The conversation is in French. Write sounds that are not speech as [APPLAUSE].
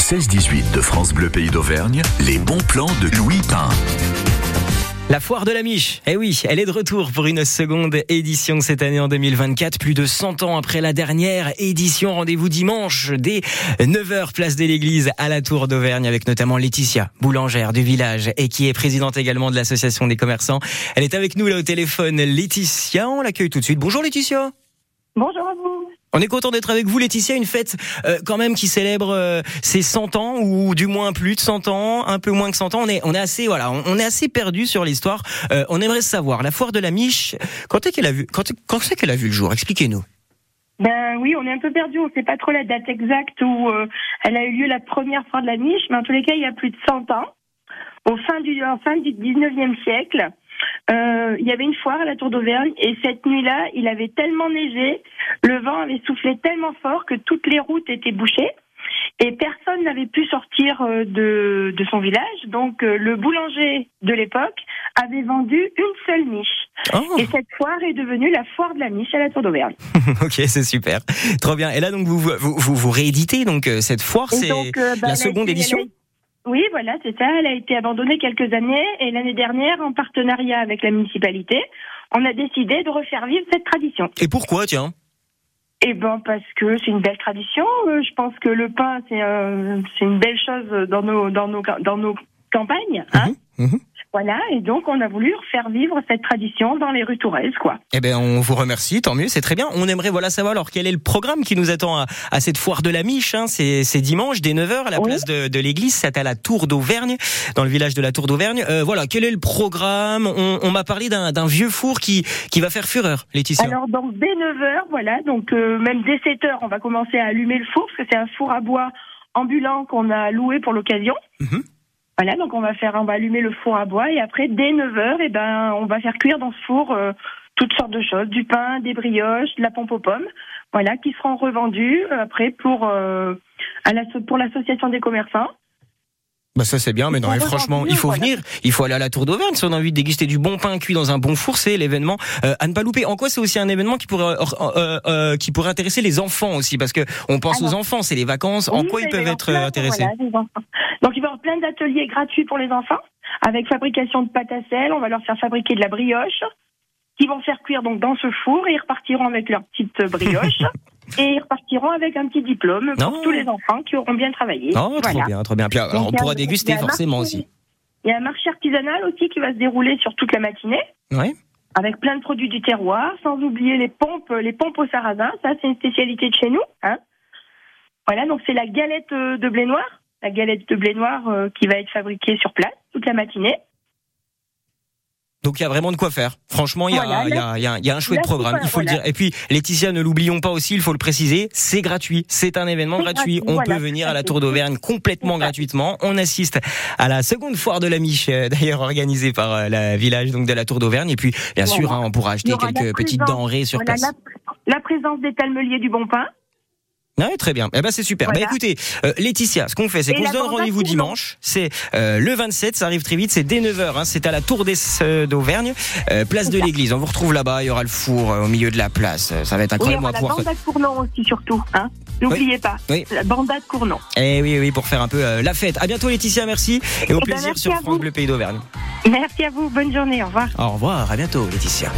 16-18 de France Bleu Pays d'Auvergne, les bons plans de Louis Pain. La foire de la Miche, eh oui, elle est de retour pour une seconde édition cette année en 2024, plus de 100 ans après la dernière édition. Rendez-vous dimanche dès 9h, place de l'église à la Tour d'Auvergne avec notamment Laetitia, boulangère du village et qui est présidente également de l'association des commerçants. Elle est avec nous là au téléphone. Laetitia, on l'accueille tout de suite. Bonjour Laetitia. Bonjour à vous. On est content d'être avec vous, Laetitia. Une fête euh, quand même qui célèbre euh, ses 100 ans ou du moins plus de 100 ans, un peu moins que 100 ans. On est, on est assez, voilà, on, est assez perdu sur l'histoire. Euh, on aimerait savoir la foire de la Miche. Quand est qu'elle a vu, quand, quand c'est qu'elle a vu le jour? Expliquez-nous. Ben oui, on est un peu perdu. On ne sait pas trop la date exacte où elle a eu lieu la première foire de la Miche, mais en tous les cas, il y a plus de 100 ans, au fin du, en fin du 19e siècle. Euh, il y avait une foire à la Tour d'Auvergne et cette nuit-là, il avait tellement neigé, le vent avait soufflé tellement fort que toutes les routes étaient bouchées et personne n'avait pu sortir euh, de, de son village. Donc euh, le boulanger de l'époque avait vendu une seule niche. Oh. Et cette foire est devenue la foire de la niche à la Tour d'Auvergne. [LAUGHS] ok, c'est super. Trop bien. Et là, donc, vous, vous, vous, rééditez donc cette foire, c'est bah, la seconde édition oui, voilà, c'est ça. Elle a été abandonnée quelques années et l'année dernière, en partenariat avec la municipalité, on a décidé de refaire vivre cette tradition. Et pourquoi, tiens? Eh ben parce que c'est une belle tradition. Euh, je pense que le pain c'est euh, c'est une belle chose dans nos dans nos dans nos campagnes. Hein mhm, mhm. Voilà, et donc on a voulu faire vivre cette tradition dans les rues touraises, quoi. Eh ben, on vous remercie, tant mieux, c'est très bien. On aimerait voilà savoir alors quel est le programme qui nous attend à, cette foire de la Miche. Hein. C'est dimanche dès 9h à la place de, de l'église, c'est à la Tour d'Auvergne, dans le village de la Tour d'Auvergne. Euh, voilà, quel est le programme? On, m'a parlé d'un vieux four qui qui va faire fureur, Laetitia. Alors donc dès 9h, voilà, donc euh, même dès 7h, on va commencer à allumer le four parce que c'est un four à bois ambulant qu'on a loué pour l'occasion. Mhm. Voilà, donc on va faire, on va allumer le four à bois et après dès 9 h eh ben, on va faire cuire dans ce four euh, toutes sortes de choses, du pain, des brioches, de la pompe aux pommes, voilà, qui seront revendues euh, après pour euh, à la, pour l'association des commerçants. Bah ça c'est bien, mais non, mais franchement, il faut venir, il faut aller à la Tour d'Auvergne si on a envie de déguster du bon pain cuit dans un bon four, c'est l'événement euh, à ne pas louper. En quoi c'est aussi un événement qui pourrait euh, euh, qui pourrait intéresser les enfants aussi, parce que on pense aux enfants, c'est les vacances. en quoi ils peuvent être intéressés? Donc il va y avoir plein d'ateliers gratuits pour les enfants, avec fabrication de pâte à sel. On va leur faire fabriquer de la brioche, qu'ils vont faire cuire donc dans ce four et ils repartiront avec leur petite brioche. [LAUGHS] et ils repartiront avec un petit diplôme pour tous les enfants qui auront bien travaillé. Oh, trop bien, trop bien. Puis, alors, on pourra déguster forcément aussi. Il y a un marché artisanal aussi qui va se dérouler sur toute la matinée. Oui. Avec plein de produits du terroir, sans oublier les pompes, les pompes au sarrasin. Ça, c'est une spécialité de chez nous. Hein. Voilà, donc c'est la galette euh, de blé noir, la galette de blé noir euh, qui va être fabriquée sur place toute la matinée. Donc il y a vraiment de quoi faire. Franchement, il y, a, y, a, y, a, un chouette programme, il faut le dire. Et puis Laetitia, ne l'oublions pas aussi, il faut le préciser, c'est gratuit, c'est un événement gratuit. On peut venir à la Tour d'Auvergne complètement gratuitement. On assiste à la seconde foire de la Miche, euh, d'ailleurs organisée par euh, la village donc de la Tour d'Auvergne. Et puis bien sûr, hein, on pourra acheter quelques petites denrées sur place. La, la présence des talmeliers du Bon Pain. Ouais, très bien. Eh ben c'est super. Bah écoutez, euh, Laetitia, ce qu'on fait, c'est qu'on se donne rendez-vous dimanche. C'est euh, le 27, ça arrive très vite. C'est dès 9h. Hein, c'est à la Tour euh, d'Auvergne, place de l'Église. On vous retrouve là-bas. Il y aura le four au milieu de la place. Ça va être incroyable. Oui, il y aura la bandade Cournon aussi, surtout. Hein N'oubliez pas, oui. la bandade Cournon. Eh oui, oui, pour faire un peu la fête. À bientôt, Laetitia. Merci et au eh ben, plaisir sur France Bleu Pays d'Auvergne. Merci à vous. Bonne journée. Au revoir. Au revoir. À bientôt, Laetitia.